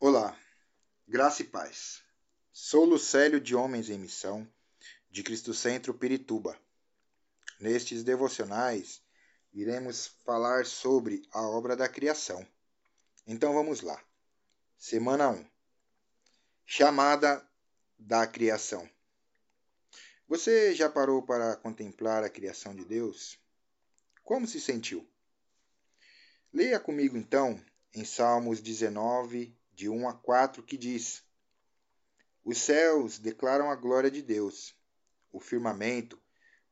Olá, graça e paz. Sou Lucélio de Homens em Missão, de Cristo Centro Pirituba. Nestes devocionais, iremos falar sobre a obra da criação. Então vamos lá. Semana 1. Chamada da criação. Você já parou para contemplar a criação de Deus? Como se sentiu? Leia comigo então em Salmos 19, de 1 a 4, que diz: Os céus declaram a glória de Deus, o firmamento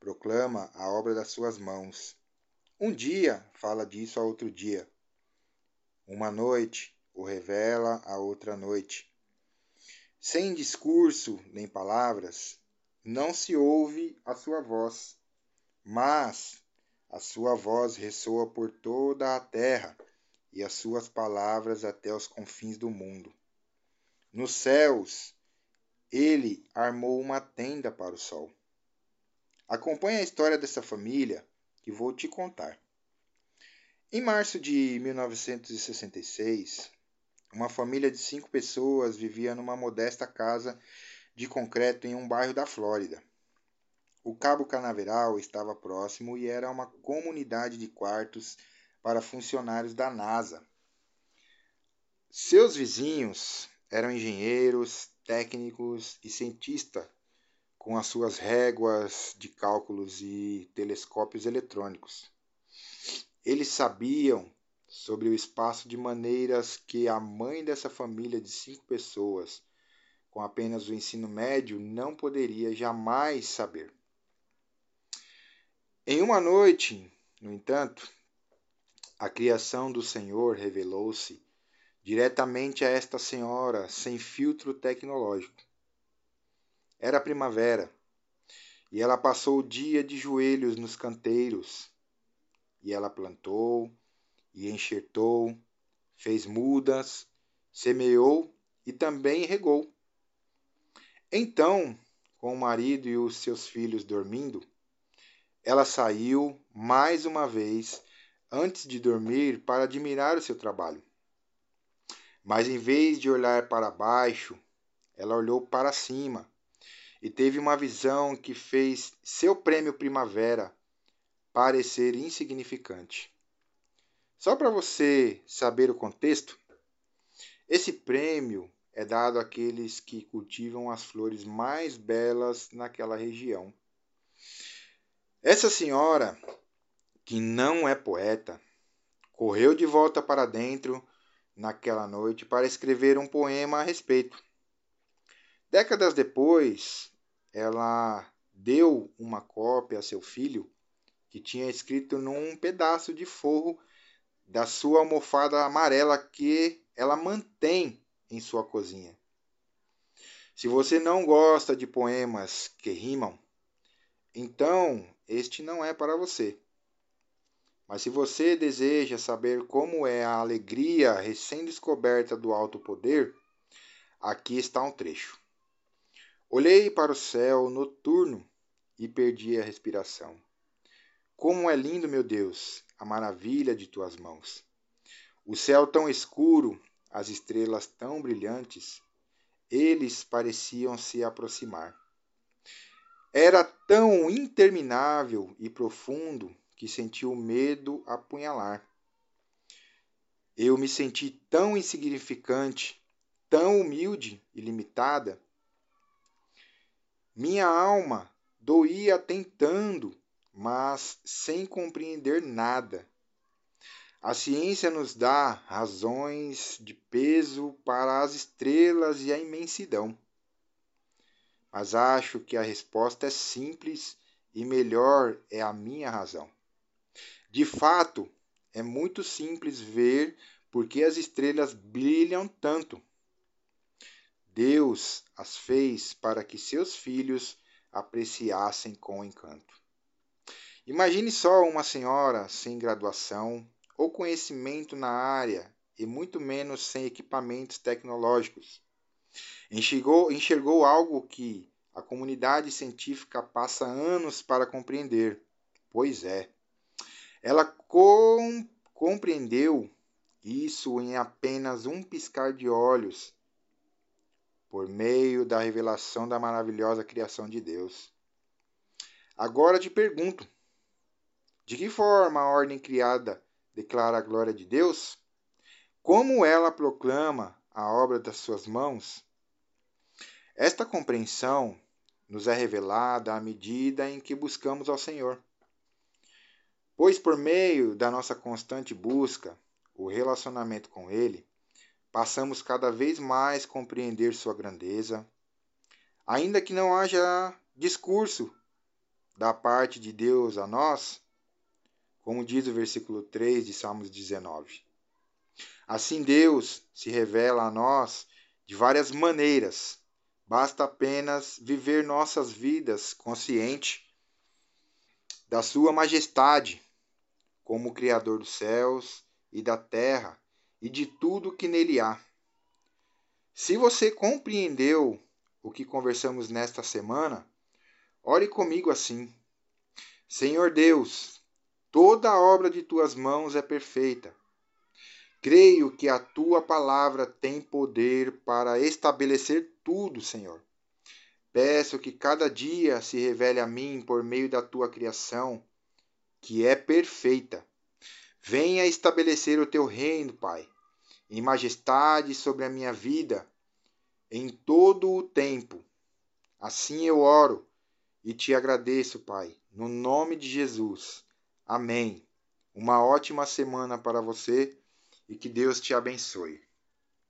proclama a obra das suas mãos. Um dia fala disso a outro dia. Uma noite o revela a outra noite. Sem discurso nem palavras, não se ouve a sua voz, mas a sua voz ressoa por toda a terra e as suas palavras até os confins do mundo. Nos céus, ele armou uma tenda para o sol. Acompanhe a história dessa família que vou te contar. Em março de 1966, uma família de cinco pessoas vivia numa modesta casa de concreto em um bairro da Flórida. O Cabo Canaveral estava próximo e era uma comunidade de quartos para funcionários da NASA. Seus vizinhos eram engenheiros, técnicos e cientistas com as suas réguas de cálculos e telescópios eletrônicos. Eles sabiam sobre o espaço de maneiras que a mãe dessa família de cinco pessoas com apenas o ensino médio, não poderia jamais saber. Em uma noite, no entanto, a criação do Senhor revelou-se diretamente a esta senhora sem filtro tecnológico. Era primavera e ela passou o dia de joelhos nos canteiros. E ela plantou e enxertou, fez mudas, semeou e também regou. Então, com o marido e os seus filhos dormindo, ela saiu mais uma vez antes de dormir para admirar o seu trabalho. Mas em vez de olhar para baixo, ela olhou para cima e teve uma visão que fez seu prêmio primavera parecer insignificante. Só para você saber o contexto, esse prêmio é dado àqueles que cultivam as flores mais belas naquela região. Essa senhora, que não é poeta, correu de volta para dentro naquela noite para escrever um poema a respeito. Décadas depois, ela deu uma cópia a seu filho, que tinha escrito num pedaço de forro da sua almofada amarela que ela mantém em sua cozinha. Se você não gosta de poemas que rimam, então este não é para você. Mas se você deseja saber como é a alegria recém-descoberta do alto poder, aqui está um trecho. Olhei para o céu noturno e perdi a respiração. Como é lindo, meu Deus, a maravilha de tuas mãos. O céu tão escuro as estrelas tão brilhantes, eles pareciam se aproximar. Era tão interminável e profundo que senti o medo apunhalar. Eu me senti tão insignificante, tão humilde e limitada. Minha alma doía tentando, mas sem compreender nada. A ciência nos dá razões de peso para as estrelas e a imensidão. Mas acho que a resposta é simples e melhor é a minha razão. De fato, é muito simples ver por que as estrelas brilham tanto. Deus as fez para que seus filhos apreciassem com encanto. Imagine só uma senhora sem graduação, ou conhecimento na área e muito menos sem equipamentos tecnológicos. Enxergou, enxergou algo que a comunidade científica passa anos para compreender. Pois é. Ela com, compreendeu isso em apenas um piscar de olhos, por meio da revelação da maravilhosa criação de Deus. Agora te pergunto: de que forma a ordem criada declara a glória de Deus? Como ela proclama a obra das suas mãos? Esta compreensão nos é revelada à medida em que buscamos ao Senhor. Pois por meio da nossa constante busca, o relacionamento com Ele, passamos cada vez mais a compreender Sua grandeza, ainda que não haja discurso da parte de Deus a nós, como diz o versículo 3 de Salmos 19. Assim, Deus se revela a nós de várias maneiras. Basta apenas viver nossas vidas consciente da Sua majestade como Criador dos céus e da terra e de tudo que nele há. Se você compreendeu o que conversamos nesta semana, ore comigo assim: Senhor Deus, toda a obra de tuas mãos é perfeita. Creio que a tua palavra tem poder para estabelecer tudo, Senhor. Peço que cada dia se revele a mim por meio da tua criação que é perfeita. Venha estabelecer o teu reino, Pai, em majestade sobre a minha vida, em todo o tempo. Assim eu oro e te agradeço, Pai, no nome de Jesus. Amém. Uma ótima semana para você e que Deus te abençoe.